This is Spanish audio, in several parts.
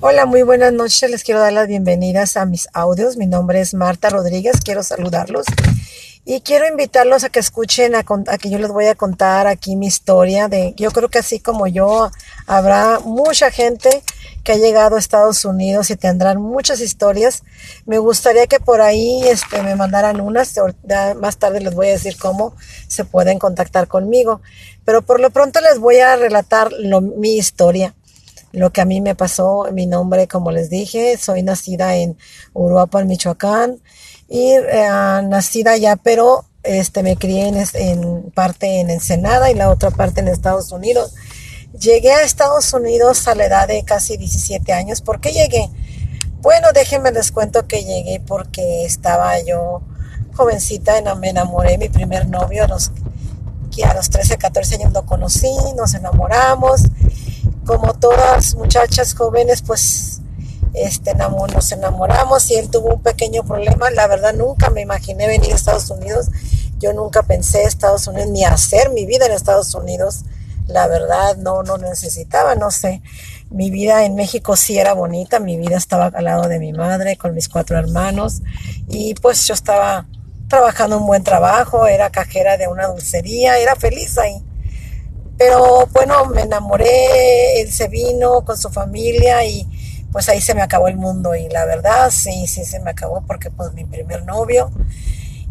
Hola, muy buenas noches. Les quiero dar las bienvenidas a mis audios. Mi nombre es Marta Rodríguez. Quiero saludarlos y quiero invitarlos a que escuchen, a, que yo les voy a contar aquí mi historia. De, yo creo que así como yo, habrá mucha gente que ha llegado a Estados Unidos y tendrán muchas historias. Me gustaría que por ahí este, me mandaran unas. Más tarde les voy a decir cómo se pueden contactar conmigo. Pero por lo pronto les voy a relatar mi historia lo que a mí me pasó, mi nombre, como les dije, soy nacida en Uruapan, Michoacán, y eh, nacida allá, pero este, me crié en, parte en Ensenada y la otra parte en Estados Unidos. Llegué a Estados Unidos a la edad de casi 17 años. ¿Por qué llegué? Bueno, déjenme les cuento que llegué porque estaba yo jovencita, me enamoré, mi primer novio, que a los 13, 14 años lo conocí, nos enamoramos como todas muchachas jóvenes, pues este, nos enamoramos y él tuvo un pequeño problema. La verdad, nunca me imaginé venir a Estados Unidos. Yo nunca pensé Estados Unidos ni hacer mi vida en Estados Unidos. La verdad, no, no necesitaba, no sé. Mi vida en México sí era bonita. Mi vida estaba al lado de mi madre con mis cuatro hermanos y pues yo estaba trabajando un buen trabajo, era cajera de una dulcería, era feliz ahí. Pero bueno, me enamoré, él se vino con su familia y pues ahí se me acabó el mundo. Y la verdad sí, sí se me acabó porque pues mi primer novio.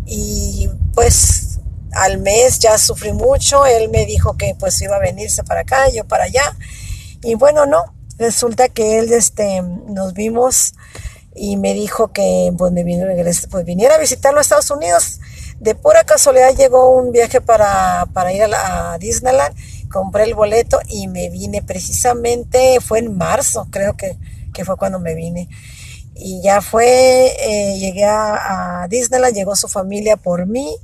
Y pues al mes ya sufrí mucho, él me dijo que pues iba a venirse para acá, yo para allá. Y bueno, no, resulta que él este, nos vimos y me dijo que pues, me vino, pues, viniera a visitarlo a Estados Unidos. De pura casualidad llegó un viaje para, para ir a, a Disneyland compré el boleto y me vine precisamente, fue en marzo, creo que, fue cuando me vine. Y ya fue, eh, llegué a, Disneyland, llegó su familia por mí.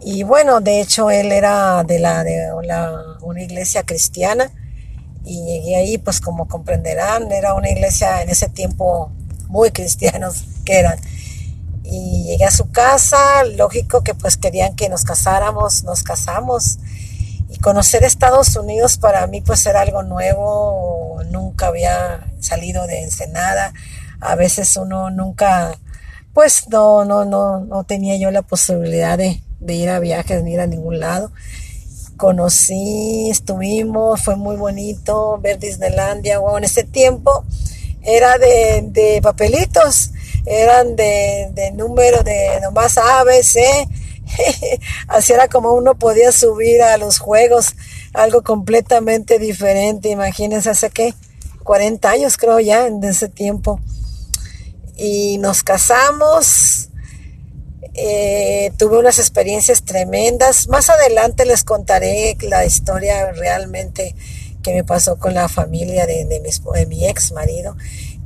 Y bueno, de hecho él era de la de una iglesia cristiana y llegué ahí, pues como comprenderán, era una iglesia en ese tiempo muy cristianos que eran. Y llegué a su casa, lógico que pues querían que nos casáramos, nos casamos conocer Estados Unidos para mí pues era algo nuevo, nunca había salido de Ensenada, a veces uno nunca, pues no, no, no, no tenía yo la posibilidad de, ir a viajes ni ir a ningún lado. Conocí, estuvimos, fue muy bonito ver Disneylandia, wow, en ese tiempo era de, papelitos, eran de, número de nomás A, B, C, Así era como uno podía subir a los juegos, algo completamente diferente. Imagínense, hace que 40 años creo ya en ese tiempo. Y nos casamos. Eh, tuve unas experiencias tremendas. Más adelante les contaré la historia realmente que me pasó con la familia de, de, mi, de mi ex marido.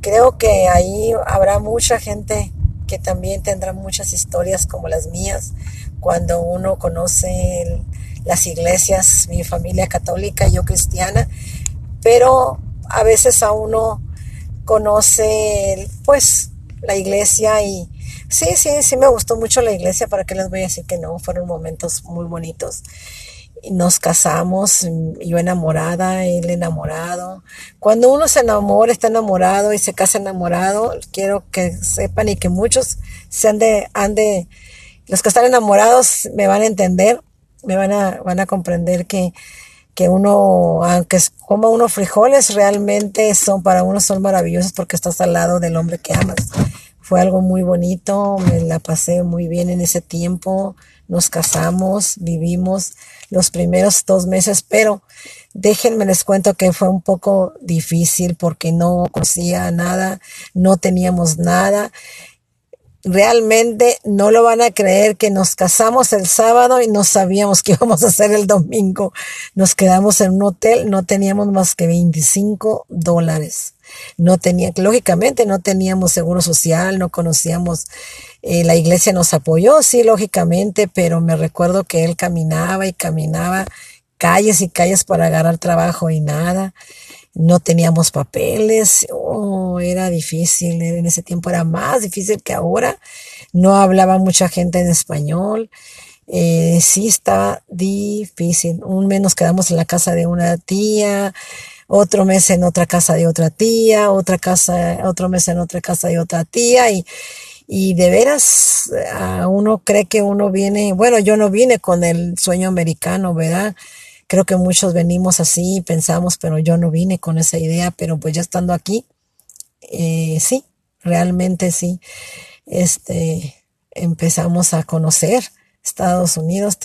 Creo que ahí habrá mucha gente que también tendrá muchas historias como las mías, cuando uno conoce las iglesias, mi familia católica, yo cristiana, pero a veces a uno conoce pues la iglesia y sí, sí, sí me gustó mucho la iglesia, para qué les voy a decir que no, fueron momentos muy bonitos. Nos casamos, yo enamorada, él enamorado. Cuando uno se enamora, está enamorado y se casa enamorado, quiero que sepan y que muchos se han de, han de los que están enamorados me van a entender, me van a, van a comprender que, que uno, aunque coma unos frijoles, realmente son para uno son maravillosos porque estás al lado del hombre que amas. Fue algo muy bonito, me la pasé muy bien en ese tiempo, nos casamos, vivimos los primeros dos meses, pero déjenme les cuento que fue un poco difícil porque no conocía nada, no teníamos nada realmente no lo van a creer que nos casamos el sábado y no sabíamos qué íbamos a hacer el domingo. Nos quedamos en un hotel, no teníamos más que 25 dólares. No tenía, lógicamente no teníamos seguro social, no conocíamos, eh, la iglesia nos apoyó, sí, lógicamente, pero me recuerdo que él caminaba y caminaba calles y calles para agarrar trabajo y nada. No teníamos papeles, oh, era difícil, en ese tiempo era más difícil que ahora, no hablaba mucha gente en español, eh, sí estaba difícil, un mes nos quedamos en la casa de una tía, otro mes en otra casa de otra tía, otra casa, otro mes en otra casa de otra tía. Y, y de veras uno cree que uno viene, bueno, yo no vine con el sueño americano, ¿verdad? Creo que muchos venimos así, pensamos, pero yo no vine con esa idea, pero pues ya estando aquí, eh, sí, realmente sí, este, empezamos a conocer Estados Unidos.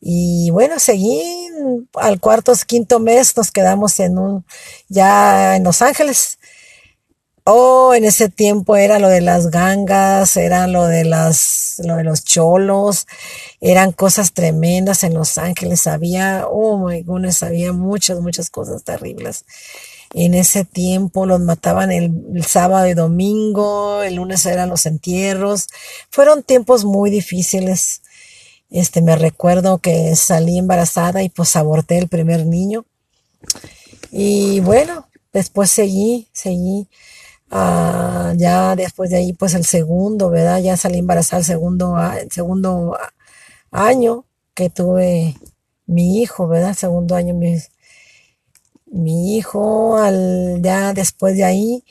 Y bueno, seguí al cuarto, quinto mes, nos quedamos en un, ya en Los Ángeles. Oh, en ese tiempo era lo de las gangas, era lo de las, lo de los cholos, eran cosas tremendas en Los Ángeles, había, oh my goodness, había muchas, muchas cosas terribles. En ese tiempo los mataban el, sábado y domingo, el lunes eran los entierros. Fueron tiempos muy difíciles. Este, me recuerdo que salí embarazada y pues aborté el primer niño. Y bueno, después seguí, seguí. Ah, ya después de ahí, pues el segundo, ¿verdad? Ya salí embarazada el segundo, el segundo año que tuve mi hijo, ¿verdad? Segundo año, mi, mi hijo, al, ya después de ahí,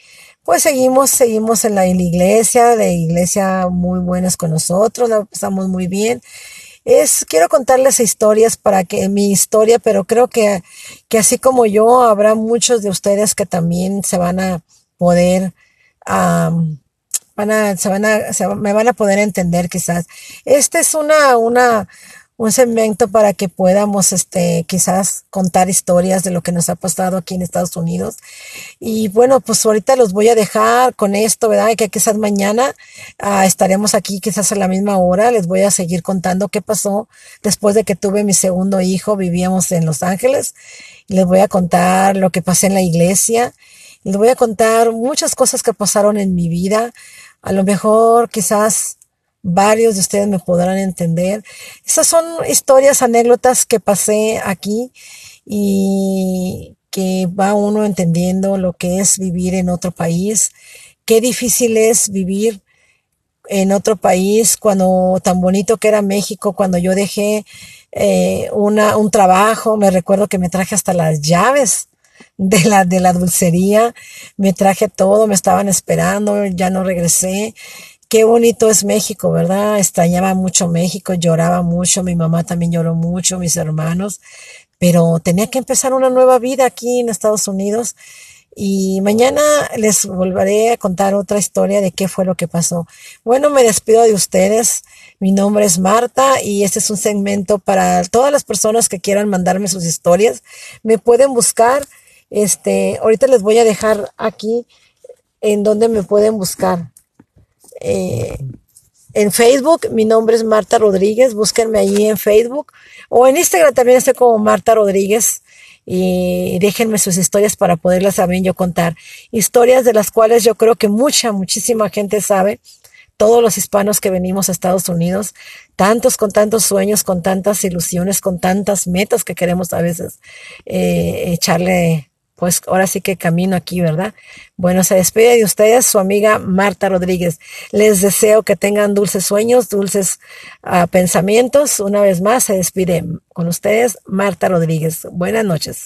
pues seguimos, seguimos en la, iglesia, de iglesia muy buenas con nosotros, la pasamos muy bien. Es, quiero contarles historias para que mi historia, pero creo que, que así como yo, habrá muchos de ustedes que también se van a poder, van se van a, se, me van a poder entender quizás. Esta es una, una, un segmento para que podamos, este, quizás contar historias de lo que nos ha pasado aquí en Estados Unidos. Y bueno, pues ahorita los voy a dejar con esto, ¿verdad? Que quizás mañana ah, estaremos aquí quizás a la misma hora. Les voy a seguir contando qué pasó después de que tuve mi segundo hijo. Vivíamos en Los Ángeles. Les voy a contar lo que pasé en la iglesia. Les voy a contar muchas cosas que pasaron en mi vida. A lo mejor quizás varios de ustedes me podrán entender. Estas son historias, anécdotas que pasé aquí y que va uno entendiendo lo que es vivir en otro país, qué difícil es vivir en otro país cuando tan bonito que era México, cuando yo dejé eh, una, un trabajo, me recuerdo que me traje hasta las llaves de la, de la dulcería, me traje todo, me estaban esperando, ya no regresé qué bonito es México, ¿verdad? Extrañaba mucho México, lloraba mucho, mi mamá también lloró mucho, mis hermanos, pero tenía que empezar una nueva vida aquí en Estados Unidos. Y mañana les volveré a contar otra historia de qué fue lo que pasó. Bueno, me despido de ustedes. Mi nombre es Marta y este es un segmento para todas las personas que quieran mandarme sus historias. Me pueden buscar. Este, ahorita les voy a dejar aquí en donde me pueden buscar. Eh, en Facebook, mi nombre es Marta Rodríguez, búsquenme ahí en Facebook o en Instagram también estoy como Marta Rodríguez y déjenme sus historias para poderlas también yo contar. Historias de las cuales yo creo que mucha, muchísima gente sabe, todos los hispanos que venimos a Estados Unidos, tantos con tantos sueños, con tantas ilusiones, con tantas metas que queremos a veces eh, echarle pues ahora sí que camino aquí, ¿verdad? Bueno, se despide de ustedes su amiga Marta Rodríguez. Les deseo que tengan dulces sueños, dulces uh, pensamientos. Una vez más se despide con ustedes Marta Rodríguez. Buenas noches.